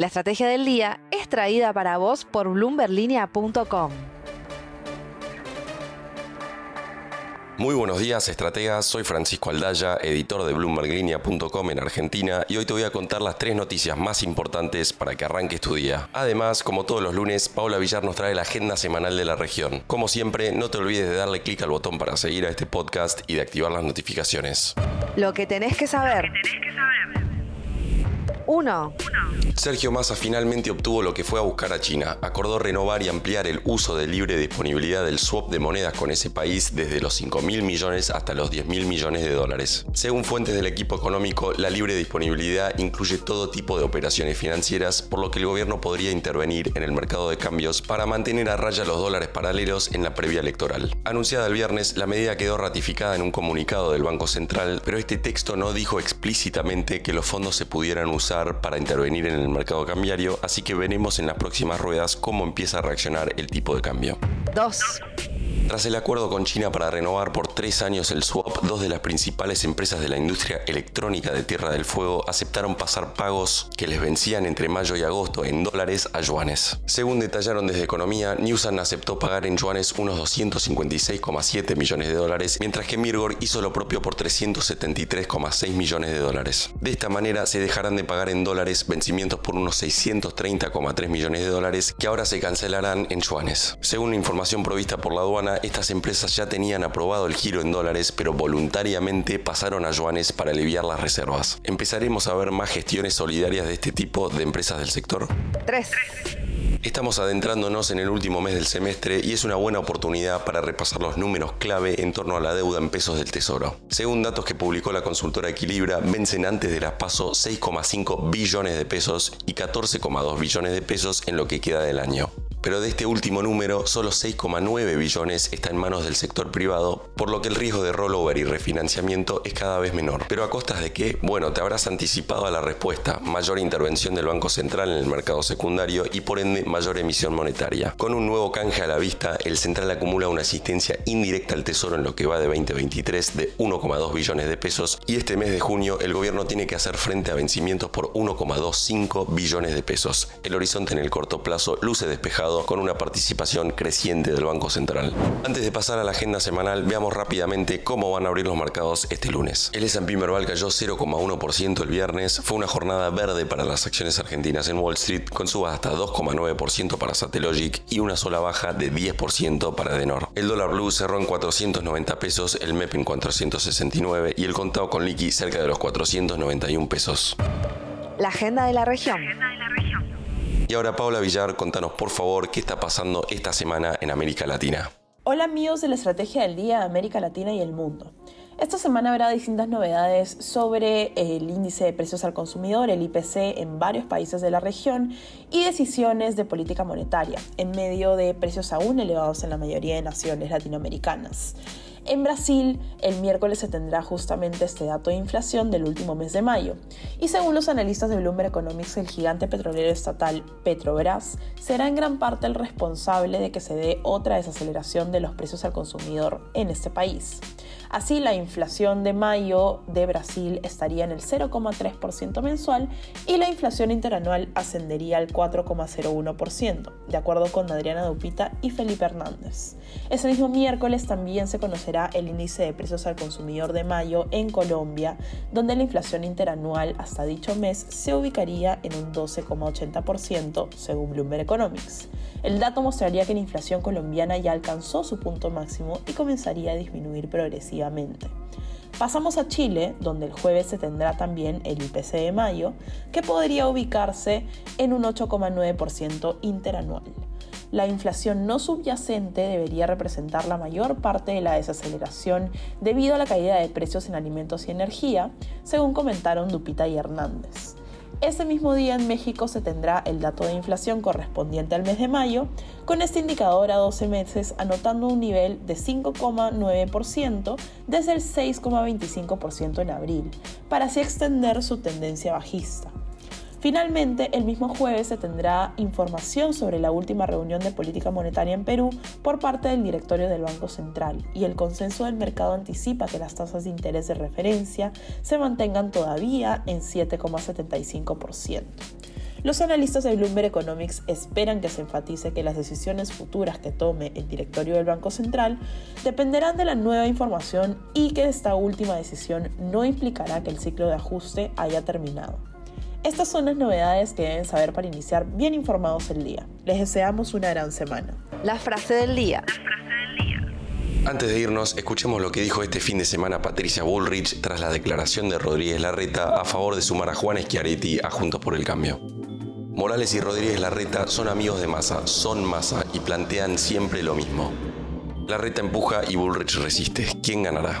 La estrategia del día es traída para vos por bloomberlinia.com. Muy buenos días, estrategas. Soy Francisco Aldaya, editor de BloombergLinea.com en Argentina, y hoy te voy a contar las tres noticias más importantes para que arranques tu día. Además, como todos los lunes, Paula Villar nos trae la agenda semanal de la región. Como siempre, no te olvides de darle clic al botón para seguir a este podcast y de activar las notificaciones. Lo que tenés que saber. 1. Sergio Massa finalmente obtuvo lo que fue a buscar a China. Acordó renovar y ampliar el uso de libre disponibilidad del swap de monedas con ese país desde los 5 mil millones hasta los 10 mil millones de dólares. Según fuentes del equipo económico, la libre disponibilidad incluye todo tipo de operaciones financieras, por lo que el gobierno podría intervenir en el mercado de cambios para mantener a raya los dólares paralelos en la previa electoral. Anunciada el viernes, la medida quedó ratificada en un comunicado del Banco Central, pero este texto no dijo explícitamente que los fondos se pudieran usar para intervenir en el mercado cambiario, así que veremos en las próximas ruedas cómo empieza a reaccionar el tipo de cambio. 2. Tras el acuerdo con China para renovar por tres años el swap, dos de las principales empresas de la industria electrónica de Tierra del Fuego aceptaron pasar pagos que les vencían entre mayo y agosto en dólares a yuanes. Según detallaron desde Economía, Newsan aceptó pagar en yuanes unos 256,7 millones de dólares, mientras que Mirgor hizo lo propio por 373,6 millones de dólares. De esta manera se dejarán de pagar en dólares vencimientos por unos 630,3 millones de dólares que ahora se cancelarán en yuanes. Según información provista por la aduana, estas empresas ya tenían aprobado el giro en dólares, pero voluntariamente pasaron a yuanes para aliviar las reservas. ¿Empezaremos a ver más gestiones solidarias de este tipo de empresas del sector? 3. Estamos adentrándonos en el último mes del semestre y es una buena oportunidad para repasar los números clave en torno a la deuda en pesos del Tesoro. Según datos que publicó la consultora Equilibra, vencen antes de las PASO 6,5 billones de pesos y 14,2 billones de pesos en lo que queda del año pero de este último número solo 6,9 billones está en manos del sector privado, por lo que el riesgo de rollover y refinanciamiento es cada vez menor. Pero a costas de qué? Bueno, te habrás anticipado a la respuesta, mayor intervención del Banco Central en el mercado secundario y por ende mayor emisión monetaria. Con un nuevo canje a la vista, el central acumula una asistencia indirecta al Tesoro en lo que va de 2023 de 1,2 billones de pesos y este mes de junio el gobierno tiene que hacer frente a vencimientos por 1,25 billones de pesos. El horizonte en el corto plazo luce despejado con una participación creciente del Banco Central. Antes de pasar a la agenda semanal, veamos rápidamente cómo van a abrir los mercados este lunes. El S&P Merval cayó 0,1% el viernes, fue una jornada verde para las acciones argentinas en Wall Street, con subas hasta 2,9% para Satellogic y una sola baja de 10% para Denor. El dólar blue cerró en 490 pesos, el MEP en 469 y el contado con liqui cerca de los 491 pesos. La agenda de la región. Y ahora Paula Villar, contanos por favor qué está pasando esta semana en América Latina. Hola amigos de la Estrategia del Día de América Latina y el Mundo. Esta semana habrá distintas novedades sobre el índice de precios al consumidor, el IPC, en varios países de la región y decisiones de política monetaria, en medio de precios aún elevados en la mayoría de naciones latinoamericanas. En Brasil, el miércoles se tendrá justamente este dato de inflación del último mes de mayo. Y según los analistas de Bloomberg Economics, el gigante petrolero estatal Petrobras será en gran parte el responsable de que se dé otra desaceleración de los precios al consumidor en este país. Así, la inflación de mayo de Brasil estaría en el 0,3% mensual y la inflación interanual ascendería al 4,01%, de acuerdo con Adriana Dupita y Felipe Hernández. Ese mismo miércoles también se conocerá el índice de precios al consumidor de mayo en Colombia, donde la inflación interanual hasta dicho mes se ubicaría en un 12,80% según Bloomberg Economics. El dato mostraría que la inflación colombiana ya alcanzó su punto máximo y comenzaría a disminuir progresivamente Pasamos a Chile, donde el jueves se tendrá también el IPC de mayo, que podría ubicarse en un 8,9% interanual. La inflación no subyacente debería representar la mayor parte de la desaceleración debido a la caída de precios en alimentos y energía, según comentaron Dupita y Hernández. Ese mismo día en México se tendrá el dato de inflación correspondiente al mes de mayo, con este indicador a 12 meses anotando un nivel de 5,9% desde el 6,25% en abril, para así extender su tendencia bajista. Finalmente, el mismo jueves se tendrá información sobre la última reunión de política monetaria en Perú por parte del directorio del Banco Central y el consenso del mercado anticipa que las tasas de interés de referencia se mantengan todavía en 7,75%. Los analistas de Bloomberg Economics esperan que se enfatice que las decisiones futuras que tome el directorio del Banco Central dependerán de la nueva información y que esta última decisión no implicará que el ciclo de ajuste haya terminado. Estas son las novedades que deben saber para iniciar bien informados el día. Les deseamos una gran semana. La frase del día. Antes de irnos, escuchemos lo que dijo este fin de semana Patricia Bullrich tras la declaración de Rodríguez Larreta a favor de sumar a Juan Schiaretti a Juntos por el Cambio. Morales y Rodríguez Larreta son amigos de Massa, son Massa y plantean siempre lo mismo. Larreta empuja y Bullrich resiste. ¿Quién ganará?